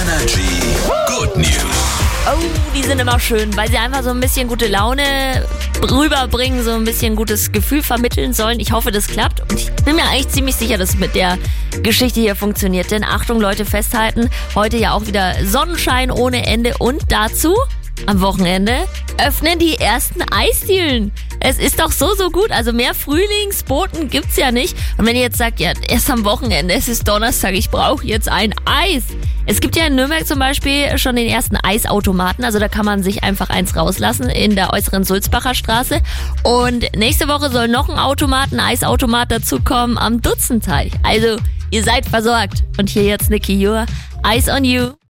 Energy Good News. Oh, die sind immer schön, weil sie einfach so ein bisschen gute Laune rüberbringen, so ein bisschen gutes Gefühl vermitteln sollen. Ich hoffe, das klappt. Und ich bin mir eigentlich ziemlich sicher, dass es mit der Geschichte hier funktioniert. Denn Achtung, Leute, festhalten. Heute ja auch wieder Sonnenschein ohne Ende. Und dazu, am Wochenende, öffnen die ersten Eisdielen. Es ist doch so, so gut. Also mehr Frühlingsboten gibt's ja nicht. Und wenn ihr jetzt sagt, ja, erst am Wochenende, es ist Donnerstag, ich brauche jetzt ein Eis. Es gibt ja in Nürnberg zum Beispiel schon den ersten Eisautomaten. Also da kann man sich einfach eins rauslassen in der äußeren Sulzbacher Straße. Und nächste Woche soll noch ein Automat, ein Eisautomat dazukommen am Dutzenteich. Also ihr seid versorgt. Und hier jetzt Niki Jur, Ice on You.